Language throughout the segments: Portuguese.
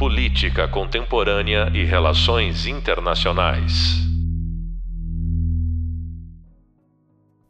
Política Contemporânea e Relações Internacionais.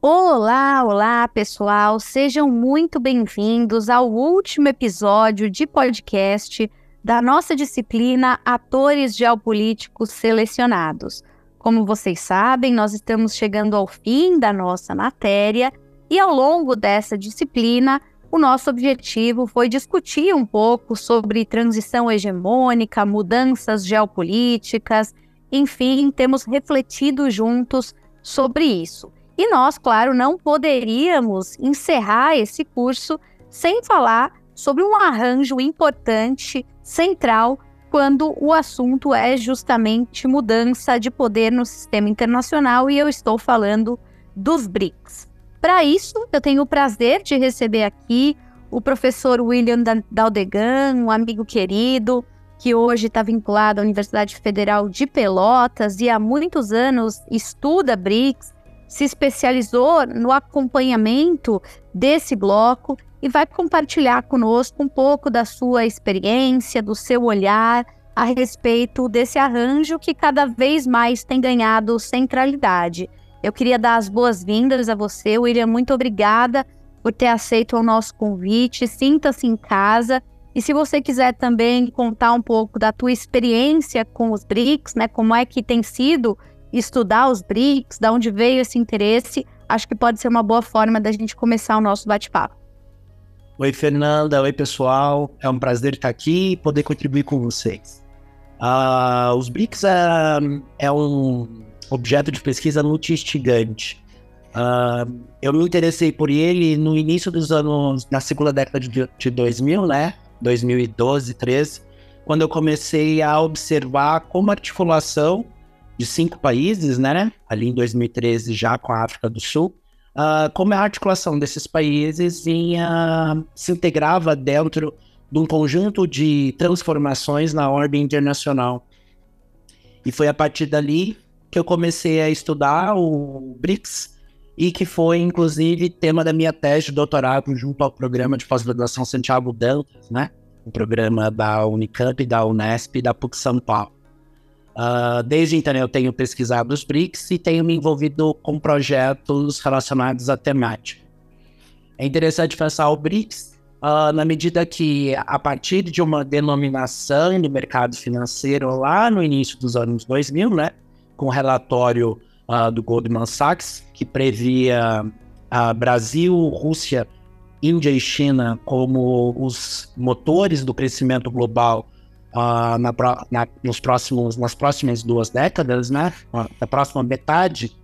Olá, olá pessoal, sejam muito bem-vindos ao último episódio de podcast da nossa disciplina Atores Geopolíticos Selecionados. Como vocês sabem, nós estamos chegando ao fim da nossa matéria e ao longo dessa disciplina o nosso objetivo foi discutir um pouco sobre transição hegemônica, mudanças geopolíticas, enfim, temos refletido juntos sobre isso. E nós, claro, não poderíamos encerrar esse curso sem falar sobre um arranjo importante, central, quando o assunto é justamente mudança de poder no sistema internacional, e eu estou falando dos BRICS. Para isso, eu tenho o prazer de receber aqui o professor William Daldegan, um amigo querido, que hoje está vinculado à Universidade Federal de Pelotas e há muitos anos estuda BRICS, se especializou no acompanhamento desse bloco e vai compartilhar conosco um pouco da sua experiência, do seu olhar a respeito desse arranjo que cada vez mais tem ganhado centralidade. Eu queria dar as boas-vindas a você, William. Muito obrigada por ter aceito o nosso convite. Sinta-se em casa. E se você quiser também contar um pouco da tua experiência com os BRICS, né? Como é que tem sido estudar os BRICS, da onde veio esse interesse, acho que pode ser uma boa forma da gente começar o nosso bate-papo. Oi, Fernanda. Oi, pessoal. É um prazer estar aqui e poder contribuir com vocês. Uh, os BRICS é, é um objeto de pesquisa multi-instigante. Uh, eu me interessei por ele no início dos anos, na segunda década de, de 2000, né? 2012, 13, quando eu comecei a observar como a articulação de cinco países, né? Ali em 2013, já com a África do Sul, uh, como a articulação desses países vinha, se integrava dentro de um conjunto de transformações na ordem internacional. E foi a partir dali que eu comecei a estudar o BRICS e que foi, inclusive, tema da minha tese de doutorado junto ao programa de pós-graduação Santiago Dantas, né? O programa da Unicamp, da Unesp e da PUC São Paulo. Uh, desde então eu tenho pesquisado os BRICS e tenho me envolvido com projetos relacionados à temática. É interessante pensar o BRICS uh, na medida que, a partir de uma denominação do mercado financeiro lá no início dos anos 2000, né? Com o relatório uh, do Goldman Sachs, que previa uh, Brasil, Rússia, Índia e China como os motores do crescimento global uh, na, na, nos próximos, nas próximas duas décadas, né? na próxima metade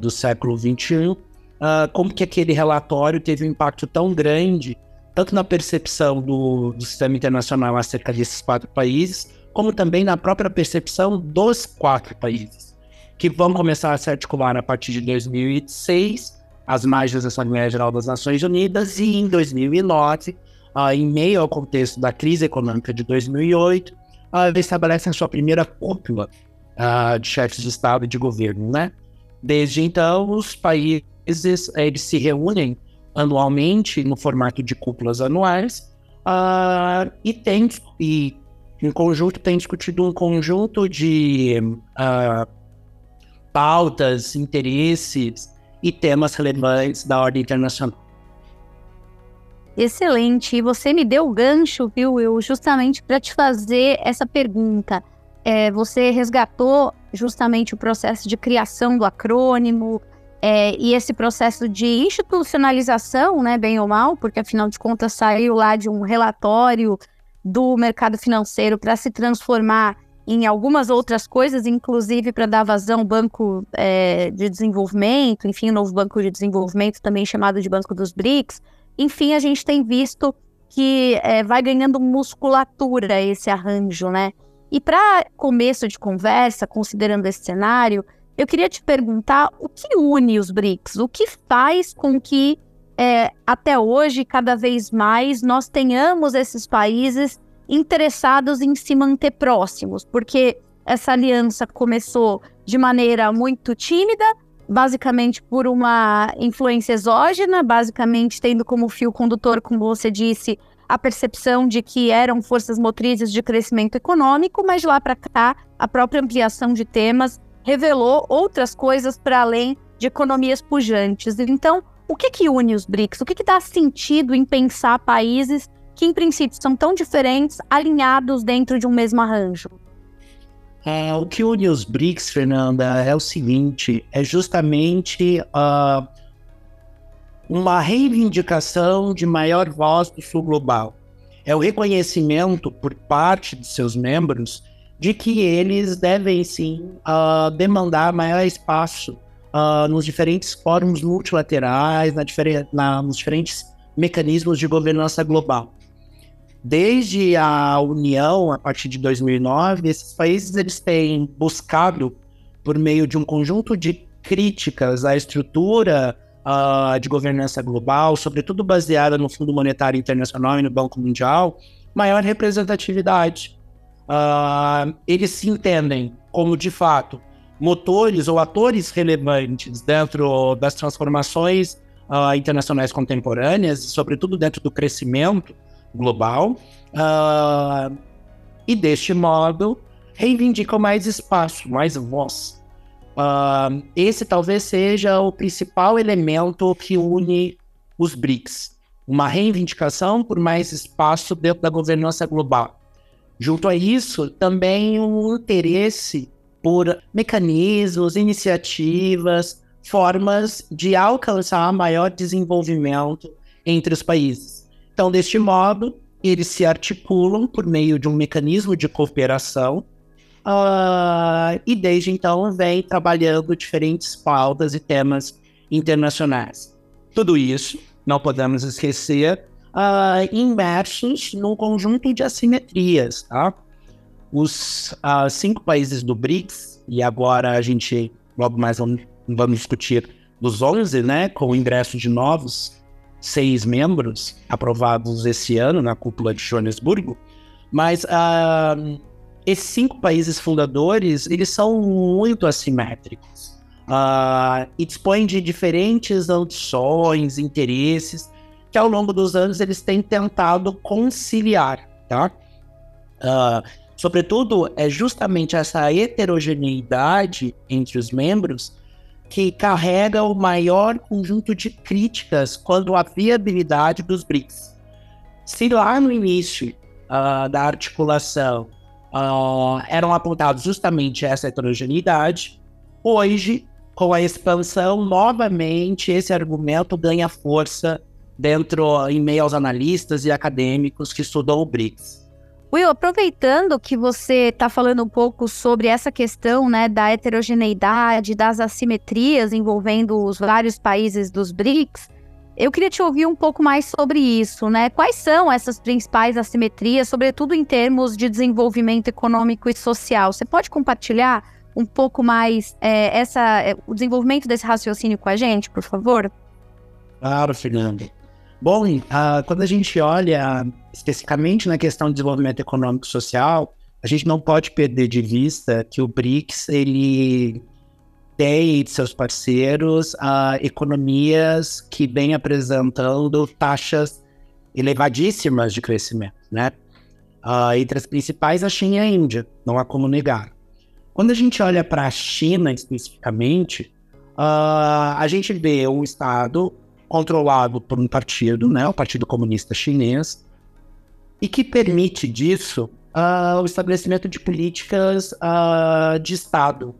do século XXI, como que aquele relatório teve um impacto tão grande, tanto na percepção do, do sistema internacional acerca desses quatro países, como também na própria percepção dos quatro países, que vão começar a se articular a partir de 2006, as margens da Assembleia Geral das Nações Unidas, e em 2009, uh, em meio ao contexto da crise econômica de 2008, uh, eles estabelecem a sua primeira cúpula uh, de chefes de Estado e de governo, né? Desde então, os países eles se reúnem anualmente no formato de cúpulas anuais uh, e tem e em conjunto tem discutido um conjunto de uh, pautas, interesses e temas relevantes da ordem internacional. Excelente. E você me deu o gancho, viu, eu justamente para te fazer essa pergunta. É, você resgatou justamente o processo de criação do acrônimo é, e esse processo de institucionalização, né, bem ou mal, porque afinal de contas saiu lá de um relatório do mercado financeiro para se transformar em algumas outras coisas, inclusive para dar vazão ao Banco é, de Desenvolvimento, enfim, o novo Banco de Desenvolvimento, também chamado de Banco dos BRICS. Enfim, a gente tem visto que é, vai ganhando musculatura esse arranjo, né? E para começo de conversa, considerando esse cenário, eu queria te perguntar o que une os BRICS, o que faz com que é, até hoje, cada vez mais, nós tenhamos esses países interessados em se manter próximos, porque essa aliança começou de maneira muito tímida, basicamente por uma influência exógena, basicamente tendo como fio condutor, como você disse, a percepção de que eram forças motrizes de crescimento econômico, mas de lá para cá, a própria ampliação de temas revelou outras coisas para além de economias pujantes. Então, o que, que une os BRICS? O que, que dá sentido em pensar países que, em princípio, são tão diferentes, alinhados dentro de um mesmo arranjo? É, o que une os BRICS, Fernanda, é o seguinte: é justamente uh, uma reivindicação de maior voz do Sul Global. É o reconhecimento por parte de seus membros de que eles devem sim uh, demandar maior espaço uh, nos diferentes fóruns multilaterais, na na, nos diferentes mecanismos de governança global. Desde a União, a partir de 2009, esses países eles têm buscado, por meio de um conjunto de críticas à estrutura uh, de governança global, sobretudo baseada no Fundo Monetário Internacional e no Banco Mundial, maior representatividade. Uh, eles se entendem como, de fato, motores ou atores relevantes dentro das transformações uh, internacionais contemporâneas, sobretudo dentro do crescimento global, uh, e deste modo reivindicam mais espaço, mais voz. Uh, esse talvez seja o principal elemento que une os BRICS, uma reivindicação por mais espaço dentro da governança global. Junto a isso, também um interesse por mecanismos, iniciativas, formas de alcançar maior desenvolvimento entre os países. Então, deste modo, eles se articulam por meio de um mecanismo de cooperação uh, e desde então vem trabalhando diferentes pautas e temas internacionais. Tudo isso, não podemos esquecer, uh, imersos num conjunto de assimetrias. Tá? Os uh, cinco países do BRICS, e agora a gente logo mais vamos, vamos discutir dos 11, né, com o ingresso de novos seis membros aprovados esse ano na cúpula de Joanesburgo, mas uh, esses cinco países fundadores eles são muito assimétricos uh, e dispõem de diferentes ambições, interesses que ao longo dos anos eles têm tentado conciliar, tá? Uh, sobretudo é justamente essa heterogeneidade entre os membros que carrega o maior conjunto de críticas quanto à viabilidade dos BRICS. Se lá no início uh, da articulação uh, eram apontados justamente essa heterogeneidade, hoje, com a expansão, novamente esse argumento ganha força dentro, em meio aos analistas e acadêmicos que estudam o BRICS. Will, aproveitando que você está falando um pouco sobre essa questão né, da heterogeneidade, das assimetrias envolvendo os vários países dos BRICS, eu queria te ouvir um pouco mais sobre isso, né? Quais são essas principais assimetrias, sobretudo em termos de desenvolvimento econômico e social? Você pode compartilhar um pouco mais é, essa, é, o desenvolvimento desse raciocínio com a gente, por favor? Claro, Fernando. Bom, uh, quando a gente olha especificamente na questão de desenvolvimento econômico e social, a gente não pode perder de vista que o BRICS ele tem de seus parceiros uh, economias que vêm apresentando taxas elevadíssimas de crescimento, né? Uh, entre as principais, a China e a Índia, não há como negar. Quando a gente olha para a China especificamente, uh, a gente vê um Estado controlado por um partido, né, o Partido Comunista Chinês, e que permite disso uh, o estabelecimento de políticas uh, de Estado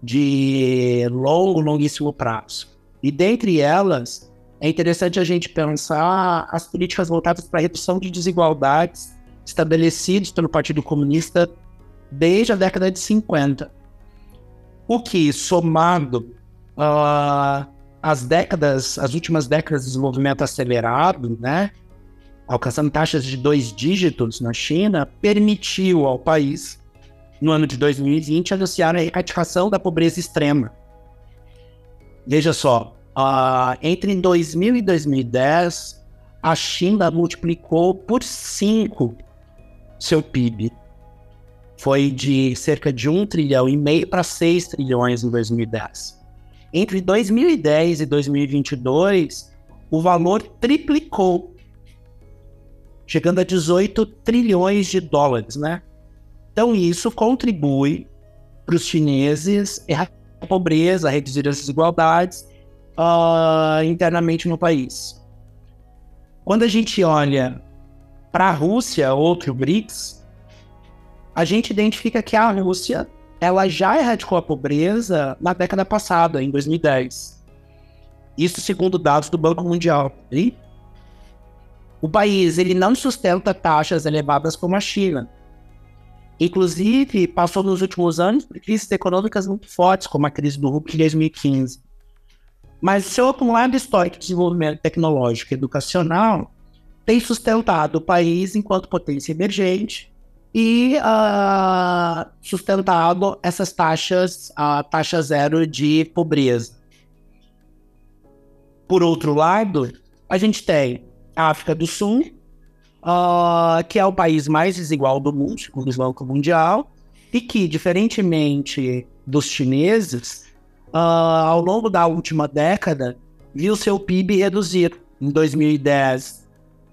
de longo, longuíssimo prazo. E dentre elas, é interessante a gente pensar as políticas voltadas para a redução de desigualdades estabelecidas pelo Partido Comunista desde a década de 50. O que, somado uh, as décadas, as últimas décadas de desenvolvimento acelerado, né, alcançando taxas de dois dígitos na China, permitiu ao país, no ano de 2020, anunciar a erradicação da pobreza extrema. Veja só, uh, entre 2000 e 2010, a China multiplicou por cinco seu PIB. Foi de cerca de um trilhão e meio para 6 trilhões em 2010. Entre 2010 e 2022, o valor triplicou. chegando a 18 trilhões de dólares, né? Então isso contribui para os chineses a pobreza, reduzir as desigualdades uh, internamente no país. Quando a gente olha para a Rússia, outro BRICS, a gente identifica que a Rússia ela já erradicou a pobreza na década passada, em 2010. Isso segundo dados do Banco Mundial. E o país ele não sustenta taxas elevadas como a China. Inclusive, passou nos últimos anos por crises econômicas muito fortes, como a crise do rublo de 2015. Mas seu acumulado histórico de desenvolvimento tecnológico e educacional tem sustentado o país enquanto potência emergente e uh, sustentado essas taxas, a taxa zero de pobreza. Por outro lado, a gente tem a África do Sul, uh, que é o país mais desigual do mundo, segundo o Banco Mundial, e que, diferentemente dos chineses, uh, ao longo da última década, viu seu PIB reduzir. Em 2010,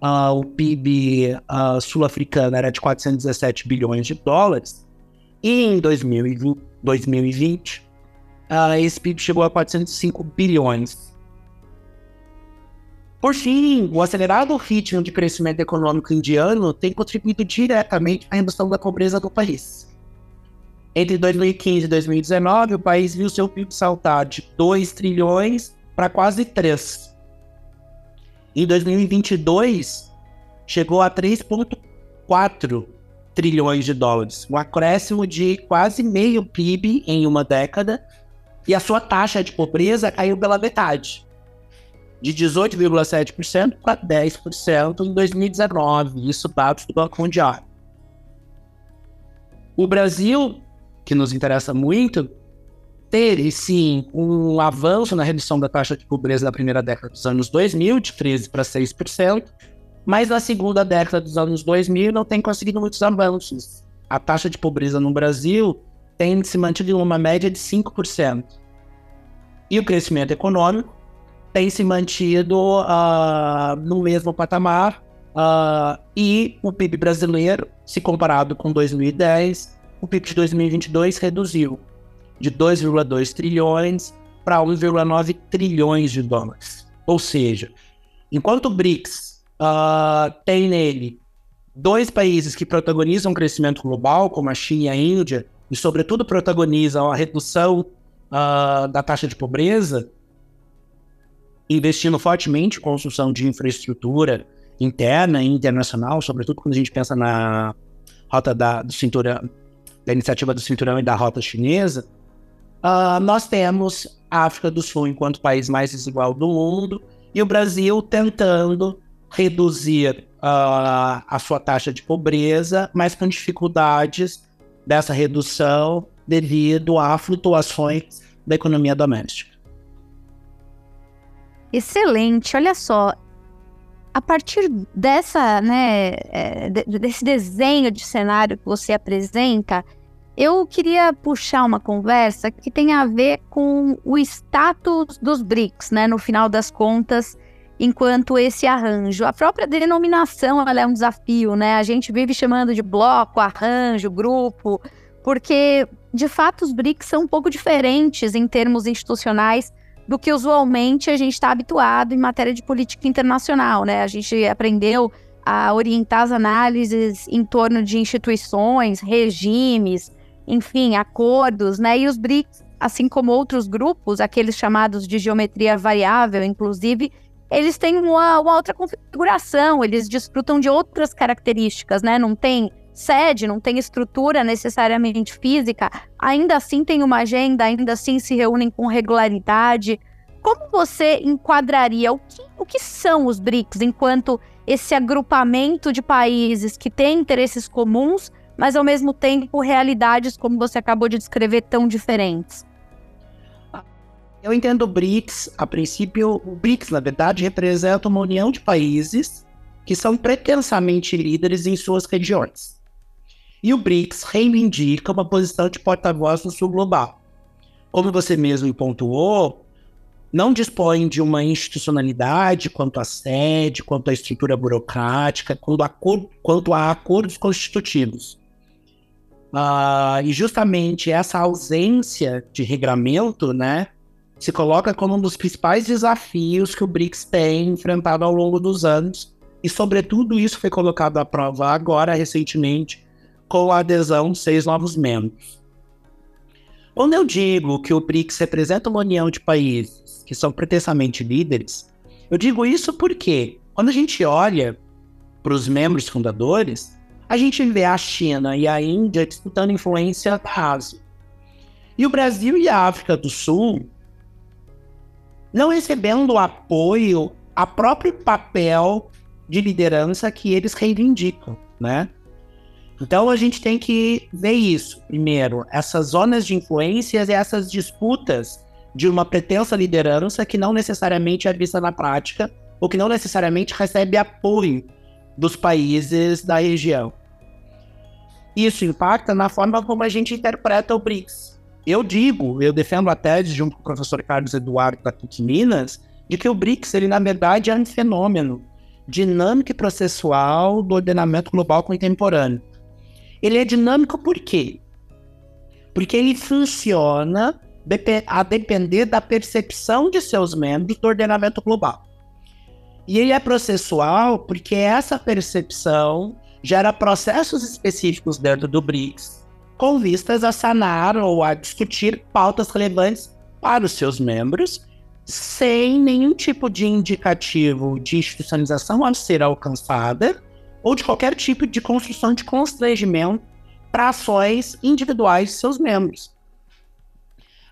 uh, o PIB uh, sul-africano era de 417 bilhões de dólares, e em 2020, 2020 uh, esse PIB chegou a 405 bilhões. Por fim, o acelerado ritmo de crescimento econômico indiano tem contribuído diretamente à redução da pobreza do país. Entre 2015 e 2019, o país viu seu PIB saltar de 2 trilhões para quase 3. Em 2022, chegou a 3,4 trilhões de dólares, um acréscimo de quase meio PIB em uma década, e a sua taxa de pobreza caiu pela metade, de 18,7% para 10% em 2019, isso dados do Banco Mundial. O Brasil, que nos interessa muito, teve sim um avanço na redução da taxa de pobreza na primeira década dos anos 2000, de 13% para 6%, mas na segunda década dos anos 2000 não tem conseguido muitos avanços. A taxa de pobreza no Brasil tem se mantido em uma média de 5%. E o crescimento econômico tem se mantido uh, no mesmo patamar, uh, e o PIB brasileiro, se comparado com 2010, o PIB de 2022 reduziu de 2,2 trilhões para 1,9 trilhões de dólares. Ou seja, enquanto o BRICS uh, tem nele dois países que protagonizam o crescimento global, como a China e a Índia, e sobretudo protagonizam a redução uh, da taxa de pobreza, investindo fortemente em construção de infraestrutura interna e internacional, sobretudo quando a gente pensa na rota da, do cinturão, da iniciativa do cinturão e da rota chinesa, Uh, nós temos a África do Sul enquanto país mais desigual do mundo e o Brasil tentando reduzir uh, a sua taxa de pobreza, mas com dificuldades dessa redução devido a flutuações da economia doméstica. Excelente, olha só. A partir dessa, né, é, desse desenho de cenário que você apresenta, eu queria puxar uma conversa que tem a ver com o status dos BRICS, né? No final das contas, enquanto esse arranjo. A própria denominação ela é um desafio, né? A gente vive chamando de bloco, arranjo, grupo, porque de fato os BRICS são um pouco diferentes em termos institucionais do que usualmente a gente está habituado em matéria de política internacional, né? A gente aprendeu a orientar as análises em torno de instituições, regimes, enfim, acordos, né? E os BRICS, assim como outros grupos, aqueles chamados de geometria variável, inclusive, eles têm uma, uma outra configuração, eles desfrutam de outras características, né? Não tem sede, não tem estrutura necessariamente física, ainda assim tem uma agenda, ainda assim se reúnem com regularidade. Como você enquadraria o que, o que são os BRICS enquanto esse agrupamento de países que têm interesses comuns, mas ao mesmo tempo realidades, como você acabou de descrever, tão diferentes? Eu entendo o BRICS, a princípio, o BRICS, na verdade, representa uma união de países que são pretensamente líderes em suas regiões. E o BRICS reivindica uma posição de porta-voz no sul global. Como você mesmo pontuou, não dispõe de uma institucionalidade quanto à sede, quanto à estrutura burocrática, quanto a, quanto a acordos constitutivos. Uh, e justamente essa ausência de regramento, né, se coloca como um dos principais desafios que o BRICS tem enfrentado ao longo dos anos, e sobretudo isso foi colocado à prova agora, recentemente, com a adesão de seis novos membros. Quando eu digo que o BRICS representa uma união de países que são pretensamente líderes, eu digo isso porque, quando a gente olha para os membros fundadores, a gente vê a China e a Índia disputando influência da Ásia. E o Brasil e a África do Sul não recebendo apoio a próprio papel de liderança que eles reivindicam, né? Então a gente tem que ver isso. Primeiro, essas zonas de influências e essas disputas de uma pretensa liderança que não necessariamente é vista na prática ou que não necessariamente recebe apoio dos países da região. Isso impacta na forma como a gente interpreta o BRICS. Eu digo, eu defendo a tese junto com o professor Carlos Eduardo da PUC Minas, de que o BRICS, ele na verdade é um fenômeno dinâmico e processual do ordenamento global contemporâneo. Ele é dinâmico por quê? Porque ele funciona a depender da percepção de seus membros do ordenamento global. E ele é processual porque essa percepção gera processos específicos dentro do BRICS com vistas a sanar ou a discutir pautas relevantes para os seus membros, sem nenhum tipo de indicativo de institucionalização a ser alcançada ou de qualquer tipo de construção de constrangimento para ações individuais de seus membros.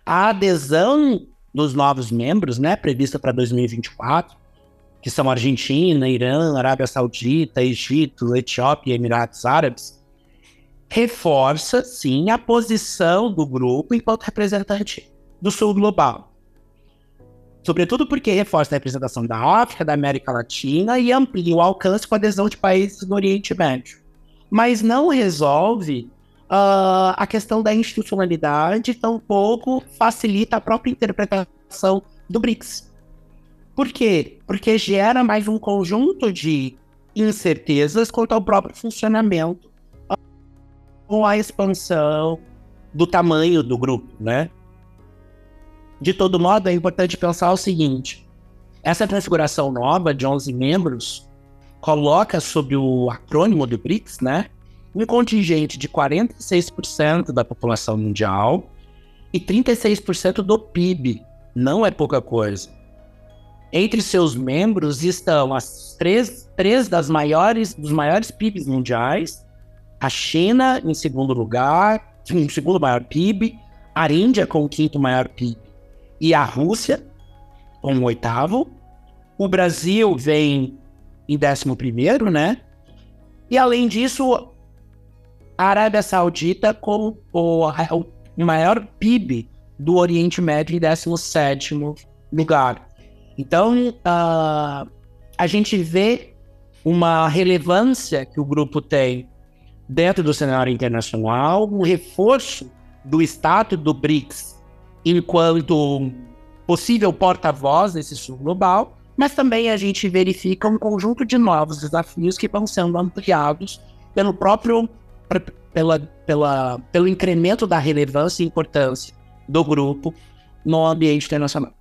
A adesão dos novos membros, né, prevista para 2024, que são Argentina, Irã, Arábia Saudita, Egito, Etiópia e Emirados Árabes, reforça, sim, a posição do grupo enquanto representante do Sul global. Sobretudo porque reforça a representação da África, da América Latina e amplia o alcance com a adesão de países do Oriente Médio. Mas não resolve uh, a questão da institucionalidade, tampouco facilita a própria interpretação do BRICS. Por quê? Porque gera mais um conjunto de incertezas quanto ao próprio funcionamento com a expansão do tamanho do grupo, né? De todo modo, é importante pensar o seguinte: essa configuração nova de 11 membros coloca sob o acrônimo do BRICS, né? Um contingente de 46% da população mundial e 36% do PIB. Não é pouca coisa. Entre seus membros estão as três, três das maiores, dos maiores PIBs mundiais, a China em segundo lugar, em segundo maior PIB, a Índia com o quinto maior PIB e a Rússia com o oitavo. O Brasil vem em décimo primeiro, né? E além disso, a Arábia Saudita com o, o maior PIB do Oriente Médio em 17 lugar. Então, uh, a gente vê uma relevância que o grupo tem dentro do cenário internacional, um reforço do status do BRICS enquanto possível porta-voz nesse sul global, mas também a gente verifica um conjunto de novos desafios que vão sendo ampliados pelo próprio pela, pela, pelo incremento da relevância e importância do grupo no ambiente internacional.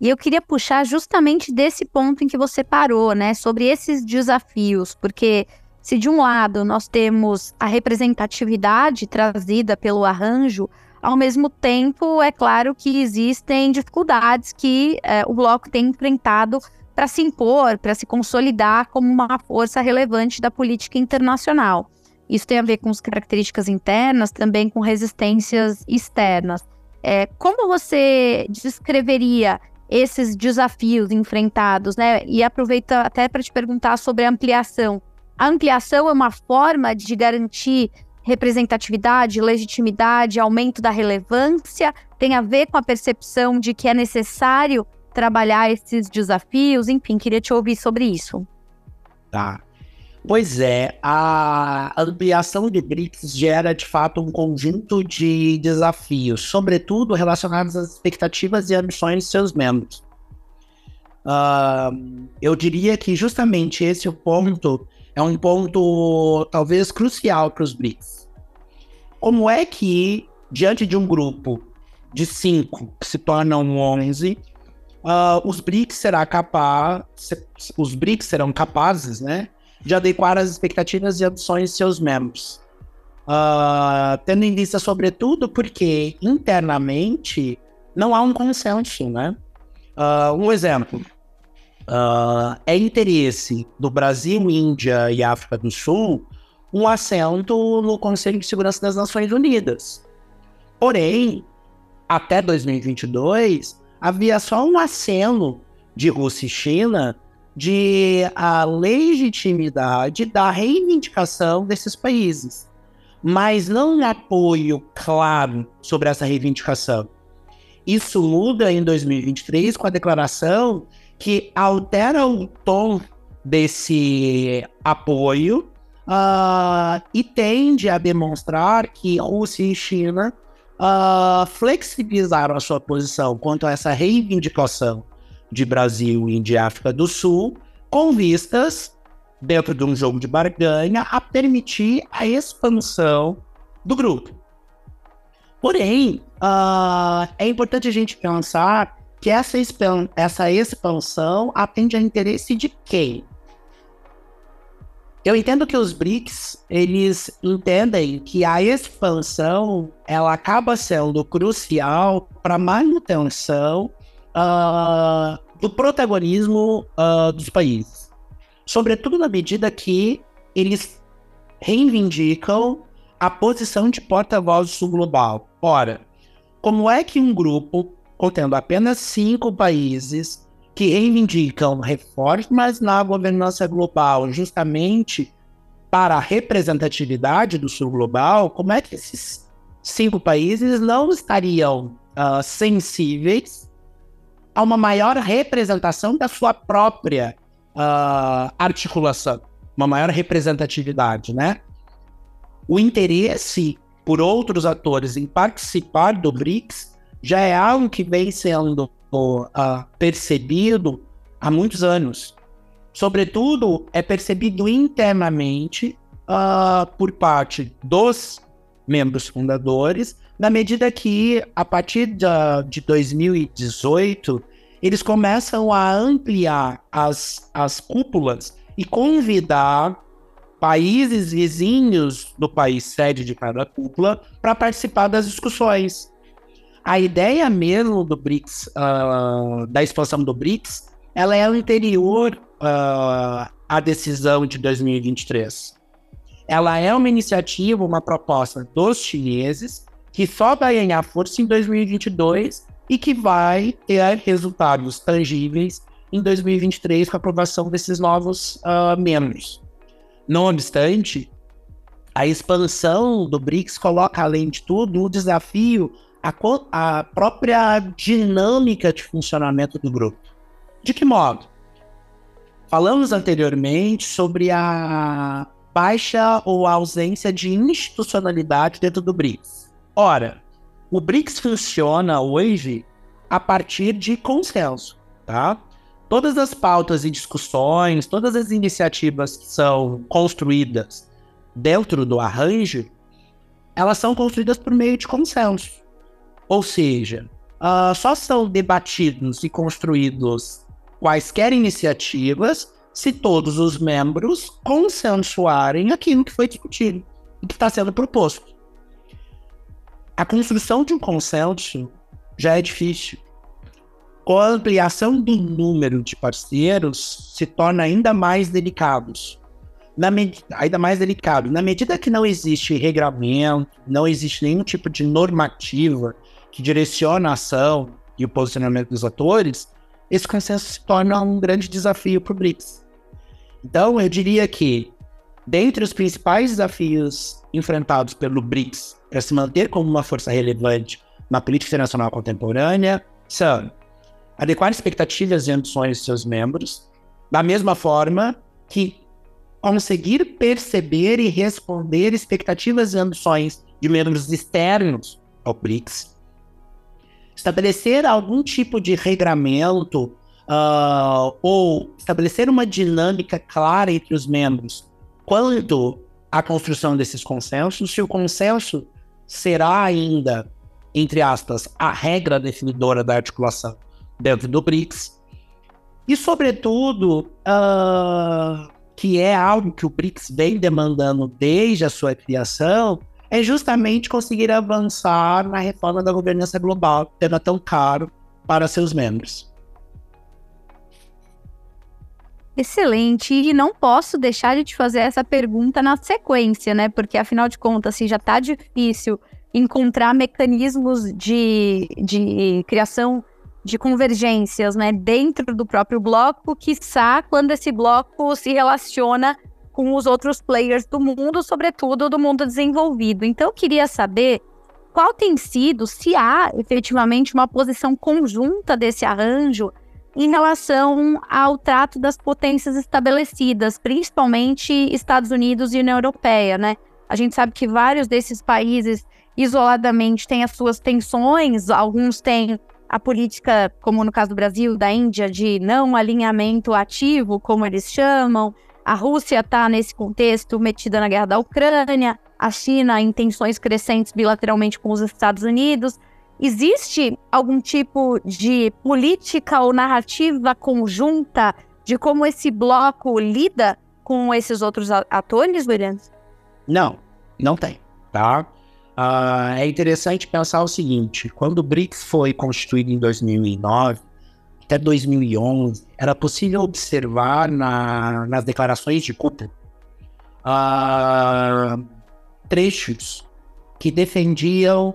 E eu queria puxar justamente desse ponto em que você parou, né, sobre esses desafios, porque se de um lado nós temos a representatividade trazida pelo arranjo, ao mesmo tempo é claro que existem dificuldades que é, o bloco tem enfrentado para se impor, para se consolidar como uma força relevante da política internacional. Isso tem a ver com as características internas, também com resistências externas. É, como você descreveria esses desafios enfrentados, né? E aproveita até para te perguntar sobre a ampliação. A ampliação é uma forma de garantir representatividade, legitimidade, aumento da relevância, tem a ver com a percepção de que é necessário trabalhar esses desafios, enfim, queria te ouvir sobre isso. Tá. Pois é, a ampliação de BRICS gera de fato um conjunto de desafios, sobretudo relacionados às expectativas e ambições de seus membros. Uh, eu diria que justamente esse ponto é um ponto talvez crucial para os BRICS. Como é que, diante de um grupo de cinco que se tornam 11, uh, os BRICS será capaz, os BRICS serão capazes, né, de adequar as expectativas e ambições de seus membros. Uh, tendo em vista, sobretudo, porque internamente não há um consenso, né? Uh, um exemplo. Uh, é interesse do Brasil, Índia e África do Sul um assento no Conselho de Segurança das Nações Unidas. Porém, até 2022, havia só um aceno de Rússia e China de a legitimidade da reivindicação desses países, mas não um apoio claro sobre essa reivindicação. Isso muda em 2023 com a declaração que altera o tom desse apoio uh, e tende a demonstrar que Rússia e China uh, flexibilizaram a sua posição quanto a essa reivindicação de Brasil e de África do Sul, com vistas, dentro de um jogo de barganha, a permitir a expansão do grupo. Porém, uh, é importante a gente pensar que essa, essa expansão atende a interesse de quem? Eu entendo que os BRICS, eles entendem que a expansão, ela acaba sendo crucial para a manutenção uh, do protagonismo uh, dos países. Sobretudo na medida que eles reivindicam a posição de porta-voz global. Ora, como é que um grupo contendo apenas cinco países que reivindicam reformas na governança global justamente para a representatividade do sul global, como é que esses cinco países não estariam uh, sensíveis a uma maior representação da sua própria uh, articulação, uma maior representatividade, né? O interesse por outros atores em participar do BRICS já é algo que vem sendo uh, percebido há muitos anos. Sobretudo, é percebido internamente uh, por parte dos membros fundadores na medida que, a partir de, de 2018, eles começam a ampliar as, as cúpulas e convidar países vizinhos do país sede de cada cúpula para participar das discussões. A ideia mesmo do BRICS, uh, da expansão do BRICS, ela é anterior uh, à decisão de 2023. Ela é uma iniciativa, uma proposta dos chineses que só vai ganhar força em 2022 e que vai ter resultados tangíveis em 2023 com a aprovação desses novos uh, membros. Não obstante, a expansão do BRICS coloca, além de tudo, um desafio a, a própria dinâmica de funcionamento do grupo. De que modo? Falamos anteriormente sobre a baixa ou ausência de institucionalidade dentro do BRICS. Ora, o BRICS funciona hoje a partir de consenso, tá? Todas as pautas e discussões, todas as iniciativas que são construídas dentro do arranjo, elas são construídas por meio de consenso. Ou seja, uh, só são debatidos e construídos quaisquer iniciativas se todos os membros consensuarem aquilo que foi discutido e que está sendo proposto a construção de um consenso já é difícil. Com a ampliação do número de parceiros, se torna ainda mais delicados. Na ainda mais delicado. Na medida que não existe regramento, não existe nenhum tipo de normativa que direciona a ação e o posicionamento dos atores, esse consenso se torna um grande desafio para o BRICS. Então, eu diria que, dentre os principais desafios enfrentados pelo BRICS para se manter como uma força relevante na política internacional contemporânea são adequar expectativas e ambições de seus membros, da mesma forma que conseguir perceber e responder expectativas e ambições de membros externos ao BRICS, estabelecer algum tipo de regramento uh, ou estabelecer uma dinâmica clara entre os membros quanto à construção desses consensos, se o consenso será ainda, entre aspas, a regra definidora da articulação dentro do BRICS, e, sobretudo, uh, que é algo que o BRICS vem demandando desde a sua criação, é justamente conseguir avançar na reforma da governança global, tendo tão caro para seus membros. Excelente. E não posso deixar de te fazer essa pergunta na sequência, né? Porque afinal de contas, se já está difícil encontrar mecanismos de, de criação de convergências, né, dentro do próprio bloco, quiçá quando esse bloco se relaciona com os outros players do mundo, sobretudo do mundo desenvolvido. Então, eu queria saber qual tem sido, se há efetivamente uma posição conjunta desse arranjo em relação ao trato das potências estabelecidas, principalmente Estados Unidos e União Europeia, né? A gente sabe que vários desses países isoladamente têm as suas tensões, alguns têm a política, como no caso do Brasil, da Índia, de não alinhamento ativo, como eles chamam. A Rússia está nesse contexto metida na guerra da Ucrânia, a China em tensões crescentes bilateralmente com os Estados Unidos. Existe algum tipo de política ou narrativa conjunta de como esse bloco lida com esses outros atores, Williams? Não, não tem, tá? Uh, é interessante pensar o seguinte: quando o BRICS foi constituído em 2009, até 2011, era possível observar na, nas declarações de cúpula uh, trechos que defendiam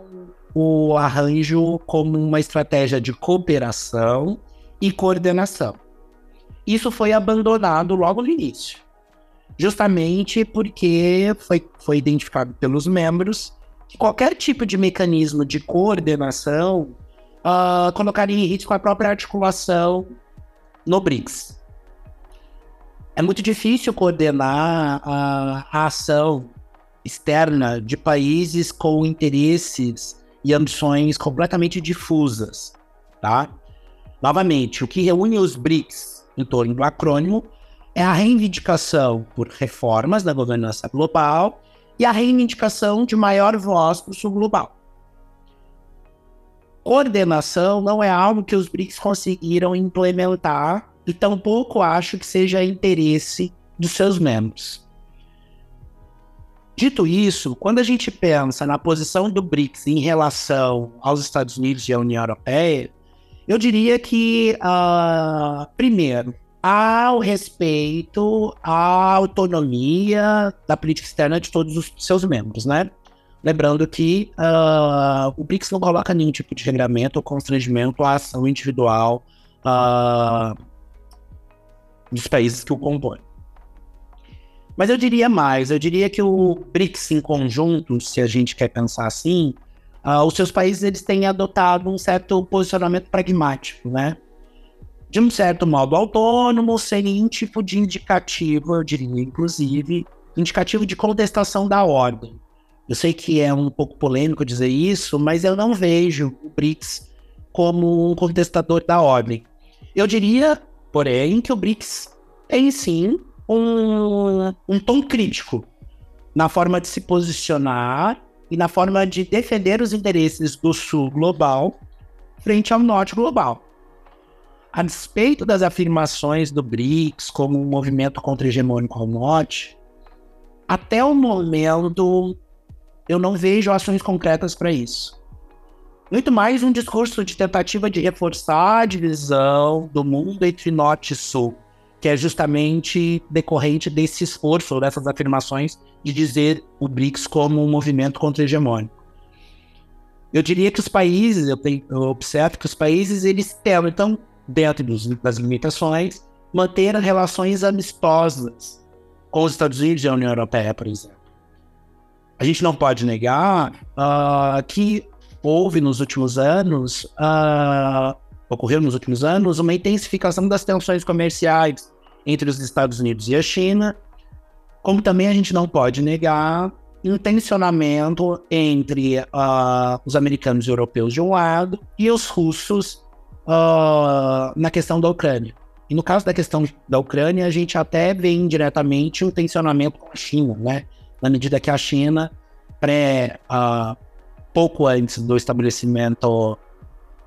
o arranjo como uma estratégia de cooperação e coordenação. Isso foi abandonado logo no início, justamente porque foi, foi identificado pelos membros que qualquer tipo de mecanismo de coordenação uh, colocaria em risco a própria articulação no BRICS. É muito difícil coordenar a, a ação externa de países com interesses e ambições completamente difusas, tá? Novamente, o que reúne os BRICS em torno do acrônimo é a reivindicação por reformas da governança global e a reivindicação de maior voz para o sul global. Coordenação não é algo que os BRICS conseguiram implementar e tampouco acho que seja interesse dos seus membros. Dito isso, quando a gente pensa na posição do BRICS em relação aos Estados Unidos e à União Europeia, eu diria que, uh, primeiro, há o respeito à autonomia da política externa de todos os seus membros, né? Lembrando que uh, o BRICS não coloca nenhum tipo de regramento ou constrangimento à ação individual uh, dos países que o compõem. Mas eu diria mais, eu diria que o BRICS em conjunto, se a gente quer pensar assim, uh, os seus países eles têm adotado um certo posicionamento pragmático, né? De um certo modo autônomo, sem nenhum tipo de indicativo, eu diria, inclusive, indicativo de contestação da ordem. Eu sei que é um pouco polêmico dizer isso, mas eu não vejo o BRICS como um contestador da ordem. Eu diria, porém, que o BRICS tem sim um, um tom crítico na forma de se posicionar e na forma de defender os interesses do Sul global frente ao Norte global. A despeito das afirmações do BRICS como um movimento contra-hegemônico ao Norte, até o momento eu não vejo ações concretas para isso. Muito mais um discurso de tentativa de reforçar a divisão do mundo entre Norte e Sul que é justamente decorrente desse esforço, dessas afirmações, de dizer o BRICS como um movimento contra-hegemônico. Eu diria que os países, eu, tenho, eu observo que os países, eles tentam, dentro dos, das limitações, manter relações amistosas com os Estados Unidos e a União Europeia, por exemplo. A gente não pode negar uh, que houve nos últimos anos uh, ocorreu nos últimos anos uma intensificação das tensões comerciais entre os Estados Unidos e a China, Como também a gente não pode negar um tensionamento entre uh, os americanos e europeus de um lado e os russos uh, na questão da Ucrânia. E no caso da questão da Ucrânia, a gente até vê indiretamente um tensionamento com a China, né? Na medida que a China, pré, uh, pouco antes do estabelecimento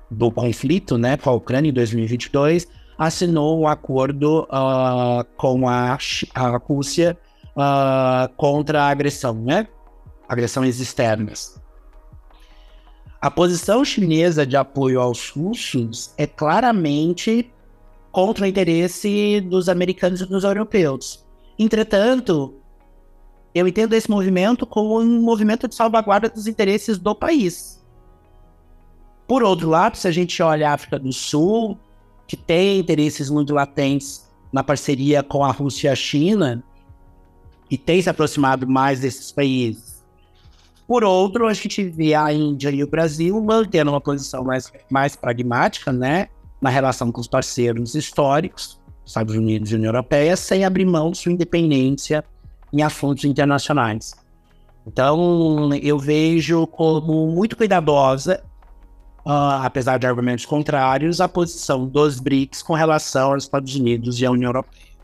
do conflito, né, com a Ucrânia em 2022, assinou um acordo uh, com a, a Rússia uh, contra a agressão, né? Agressões externas. A posição chinesa de apoio aos russos é claramente contra o interesse dos americanos e dos europeus. Entretanto, eu entendo esse movimento como um movimento de salvaguarda dos interesses do país. Por outro lado, se a gente olha a África do Sul, que tem interesses muito latentes na parceria com a Rússia e a China, e tem se aproximado mais desses países. Por outro, a gente vê a Índia e o Brasil mantendo uma posição mais, mais pragmática, né, na relação com os parceiros históricos, Estados Unidos e União Europeia, sem abrir mão de sua independência em assuntos internacionais. Então, eu vejo como muito cuidadosa, uh, apesar de argumentos contrários, a posição dos BRICS com relação aos Estados Unidos e à União Europeia.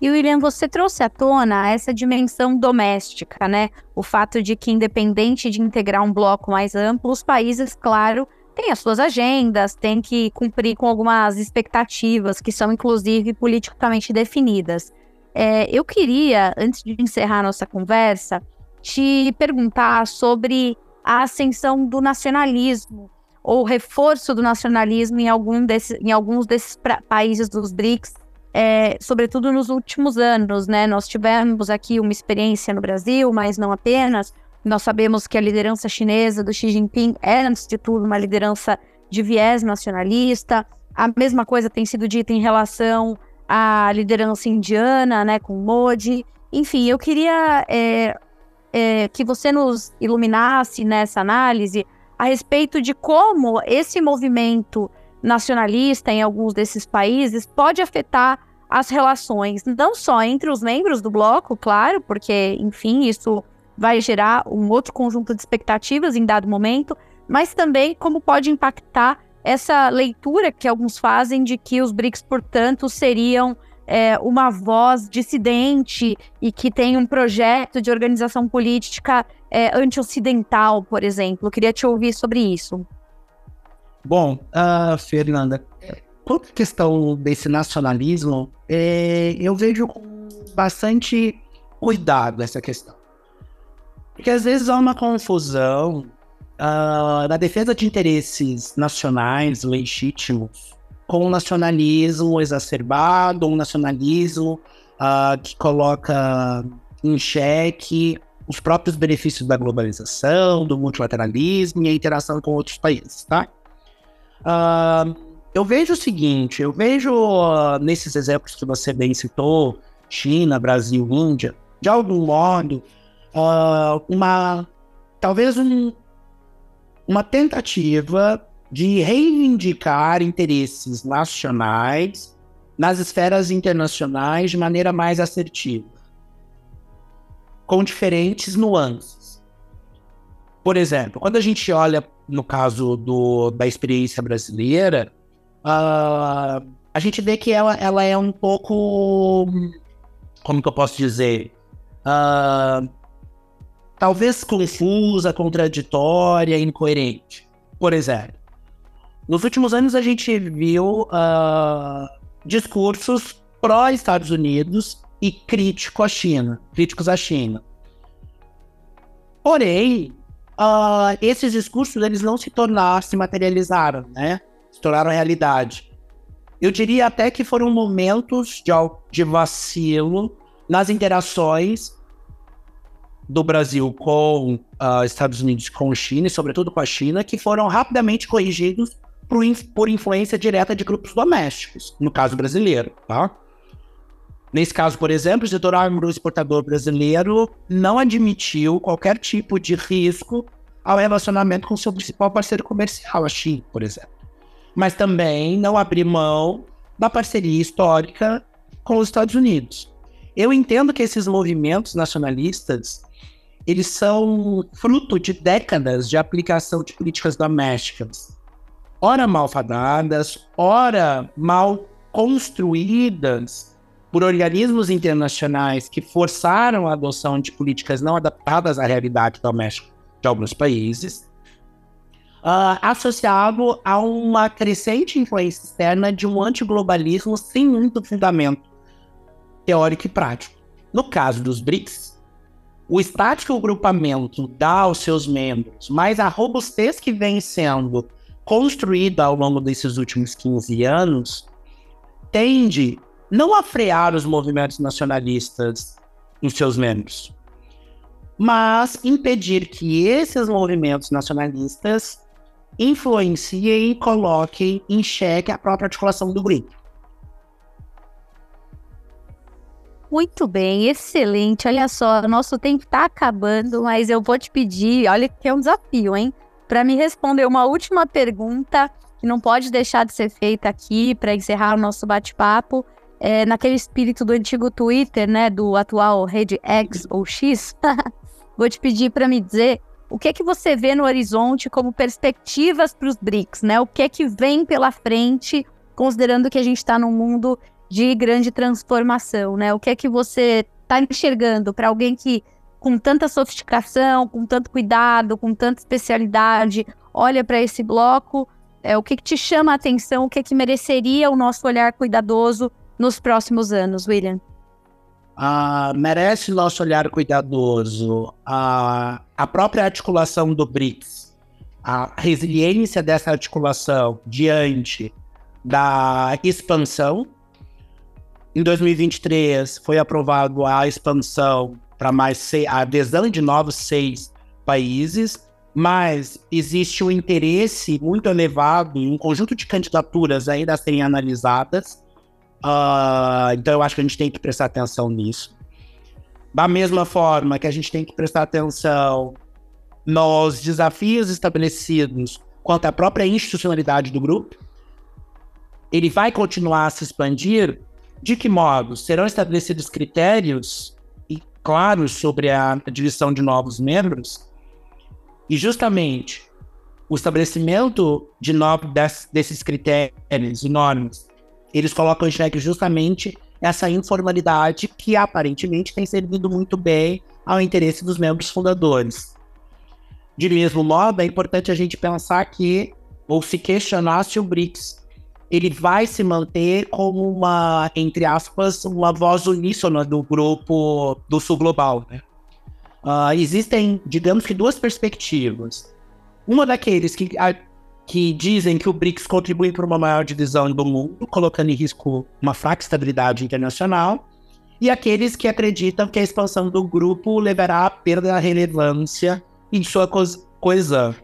E William, você trouxe à tona essa dimensão doméstica, né? O fato de que, independente de integrar um bloco mais amplo, os países, claro, têm as suas agendas, têm que cumprir com algumas expectativas que são, inclusive, politicamente definidas. É, eu queria, antes de encerrar nossa conversa, te perguntar sobre a ascensão do nacionalismo ou reforço do nacionalismo em, algum desse, em alguns desses países dos BRICS é, sobretudo nos últimos anos, né? Nós tivemos aqui uma experiência no Brasil, mas não apenas. Nós sabemos que a liderança chinesa do Xi Jinping é, antes de tudo, uma liderança de viés nacionalista. A mesma coisa tem sido dita em relação à liderança indiana, né, com Modi. Enfim, eu queria é, é, que você nos iluminasse nessa análise a respeito de como esse movimento nacionalista em alguns desses países pode afetar as relações, não só entre os membros do bloco, claro, porque, enfim, isso vai gerar um outro conjunto de expectativas em dado momento, mas também como pode impactar essa leitura que alguns fazem de que os BRICS, portanto, seriam é, uma voz dissidente e que tem um projeto de organização política é, anti-ocidental, por exemplo. Queria te ouvir sobre isso. Bom, uh, Fernanda, quanto à questão desse nacionalismo, é, eu vejo com bastante cuidado essa questão. Porque às vezes há uma confusão uh, na defesa de interesses nacionais legítimos com um nacionalismo exacerbado, um nacionalismo uh, que coloca em xeque os próprios benefícios da globalização, do multilateralismo e a interação com outros países, tá? Uh, eu vejo o seguinte, eu vejo uh, nesses exemplos que você bem citou, China, Brasil, Índia, de algum modo, uh, uma talvez um, uma tentativa de reivindicar interesses nacionais nas esferas internacionais de maneira mais assertiva, com diferentes nuances. Por exemplo, quando a gente olha no caso do, da experiência brasileira, uh, a gente vê que ela, ela é um pouco. Como que eu posso dizer? Uh, talvez confusa, contraditória, incoerente. Por exemplo, nos últimos anos a gente viu uh, discursos pró-Estados Unidos e crítico à China, críticos à China. Porém, uh, esses discursos eles não se tornaram, se materializaram, né? Se tornaram realidade. Eu diria até que foram momentos de, de vacilo nas interações do Brasil com uh, Estados Unidos, com China e sobretudo com a China, que foram rapidamente corrigidos por, por influência direta de grupos domésticos, no caso brasileiro, tá? Nesse caso, por exemplo, o setor agroexportador brasileiro não admitiu qualquer tipo de risco ao relacionamento com seu principal parceiro comercial, a China, por exemplo. Mas também não abriu mão da parceria histórica com os Estados Unidos. Eu entendo que esses movimentos nacionalistas eles são fruto de décadas de aplicação de políticas domésticas, ora malfadadas, ora mal construídas por organismos internacionais que forçaram a adoção de políticas não adaptadas à realidade doméstica de alguns países, uh, associado a uma crescente influência externa de um antiglobalismo sem muito fundamento teórico e prático. No caso dos BRICS, o estático agrupamento dá aos seus membros, mas a robustez que vem sendo construída ao longo desses últimos 15 anos tende não a frear os movimentos nacionalistas em seus membros, mas impedir que esses movimentos nacionalistas influenciem e coloquem em xeque a própria articulação do grupo. Muito bem, excelente. Olha só, nosso tempo está acabando, mas eu vou te pedir, olha que é um desafio, hein? Para me responder uma última pergunta que não pode deixar de ser feita aqui para encerrar o nosso bate-papo. É, naquele espírito do antigo Twitter, né, do atual rede X ou X, vou te pedir para me dizer o que é que você vê no horizonte como perspectivas para os BRICS, né? O que é que vem pela frente, considerando que a gente está num mundo de grande transformação, né? O que é que você está enxergando para alguém que com tanta sofisticação, com tanto cuidado, com tanta especialidade, olha para esse bloco, é, o que, que te chama a atenção, o que, que mereceria o nosso olhar cuidadoso nos próximos anos, William? Ah, merece nosso olhar cuidadoso a, a própria articulação do BRICS, a resiliência dessa articulação diante da expansão em 2023 foi aprovado a expansão para mais seis, a adesão de novos seis países, mas existe um interesse muito elevado em um conjunto de candidaturas ainda a serem analisadas. Uh, então eu acho que a gente tem que prestar atenção nisso. Da mesma forma que a gente tem que prestar atenção nos desafios estabelecidos quanto à própria institucionalidade do grupo, ele vai continuar a se expandir, de que modo? Serão estabelecidos critérios claros sobre a divisão de novos membros? E justamente o estabelecimento de novos desses critérios e normas, eles colocam em xeque justamente essa informalidade que aparentemente tem servido muito bem ao interesse dos membros fundadores. De mesmo modo, é importante a gente pensar que, ou se questionar se o BRICS ele vai se manter como uma, entre aspas, uma voz uníssona do grupo do Sul Global. Né? Uh, existem, digamos que, duas perspectivas. Uma daqueles que, a, que dizem que o BRICS contribui para uma maior divisão do mundo, colocando em risco uma fraca estabilidade internacional, e aqueles que acreditam que a expansão do grupo levará à perda da relevância em sua co coesão.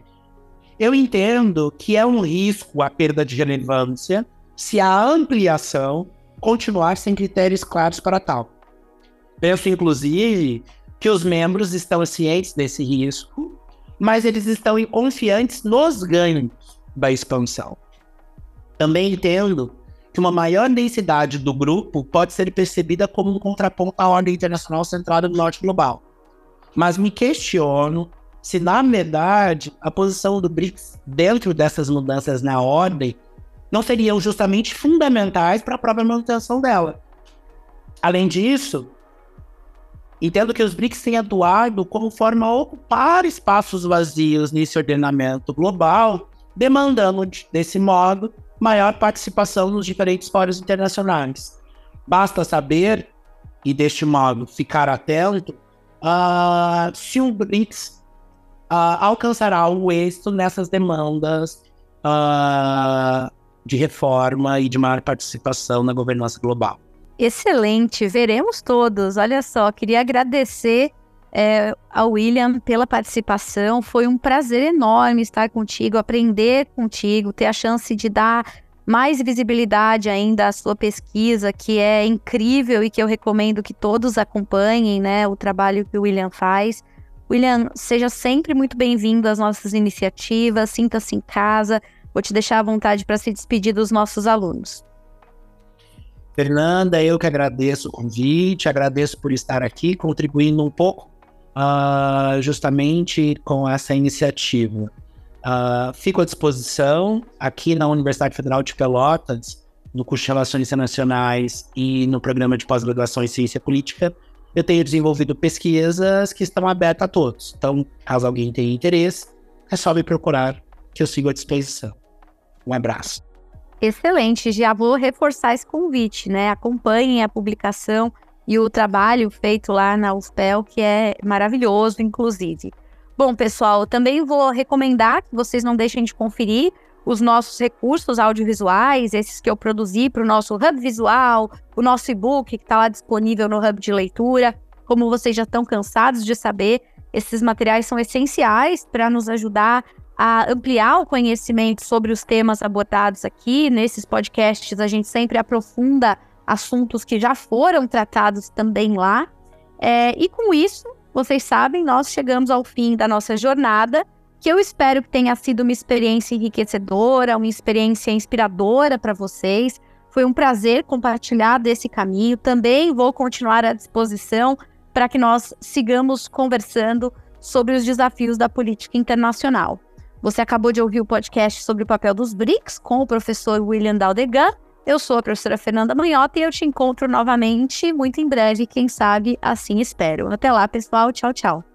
Eu entendo que é um risco a perda de relevância se a ampliação continuar sem critérios claros para tal. Penso, inclusive, que os membros estão cientes desse risco, mas eles estão confiantes nos ganhos da expansão. Também entendo que uma maior densidade do grupo pode ser percebida como um contraponto à ordem internacional centrada no norte global. Mas me questiono se na verdade a posição do BRICS dentro dessas mudanças na ordem não seriam justamente fundamentais para a própria manutenção dela. Além disso, entendo que os BRICS têm atuado como forma a ocupar espaços vazios nesse ordenamento global, demandando, desse modo, maior participação nos diferentes fóruns internacionais. Basta saber, e deste modo ficar atento, uh, se o BRICS uh, alcançará o êxito nessas demandas uh, de reforma e de maior participação na governança global. Excelente, veremos todos. Olha só, queria agradecer é, ao William pela participação. Foi um prazer enorme estar contigo, aprender contigo, ter a chance de dar mais visibilidade ainda à sua pesquisa, que é incrível e que eu recomendo que todos acompanhem, né, o trabalho que o William faz. William, seja sempre muito bem-vindo às nossas iniciativas, sinta-se em casa. Vou te deixar à vontade para se despedir dos nossos alunos. Fernanda, eu que agradeço o convite, agradeço por estar aqui, contribuindo um pouco uh, justamente com essa iniciativa. Uh, fico à disposição aqui na Universidade Federal de Pelotas, no curso de Relações Internacionais e no programa de pós-graduação em Ciência Política. Eu tenho desenvolvido pesquisas que estão abertas a todos. Então, caso alguém tenha interesse, é só me procurar que eu sigo à disposição. Um abraço. Excelente, já vou reforçar esse convite, né? Acompanhem a publicação e o trabalho feito lá na UFPEL, que é maravilhoso, inclusive. Bom, pessoal, também vou recomendar que vocês não deixem de conferir os nossos recursos audiovisuais, esses que eu produzi para o nosso Hub Visual, o nosso e-book que está lá disponível no Hub de Leitura. Como vocês já estão cansados de saber, esses materiais são essenciais para nos ajudar a ampliar o conhecimento sobre os temas abordados aqui. Nesses podcasts, a gente sempre aprofunda assuntos que já foram tratados também lá. É, e com isso, vocês sabem, nós chegamos ao fim da nossa jornada, que eu espero que tenha sido uma experiência enriquecedora, uma experiência inspiradora para vocês. Foi um prazer compartilhar desse caminho. Também vou continuar à disposição para que nós sigamos conversando sobre os desafios da política internacional. Você acabou de ouvir o podcast sobre o papel dos BRICS com o professor William Daldegan. Eu sou a professora Fernanda Manhota e eu te encontro novamente muito em breve, quem sabe assim espero. Até lá, pessoal. Tchau, tchau.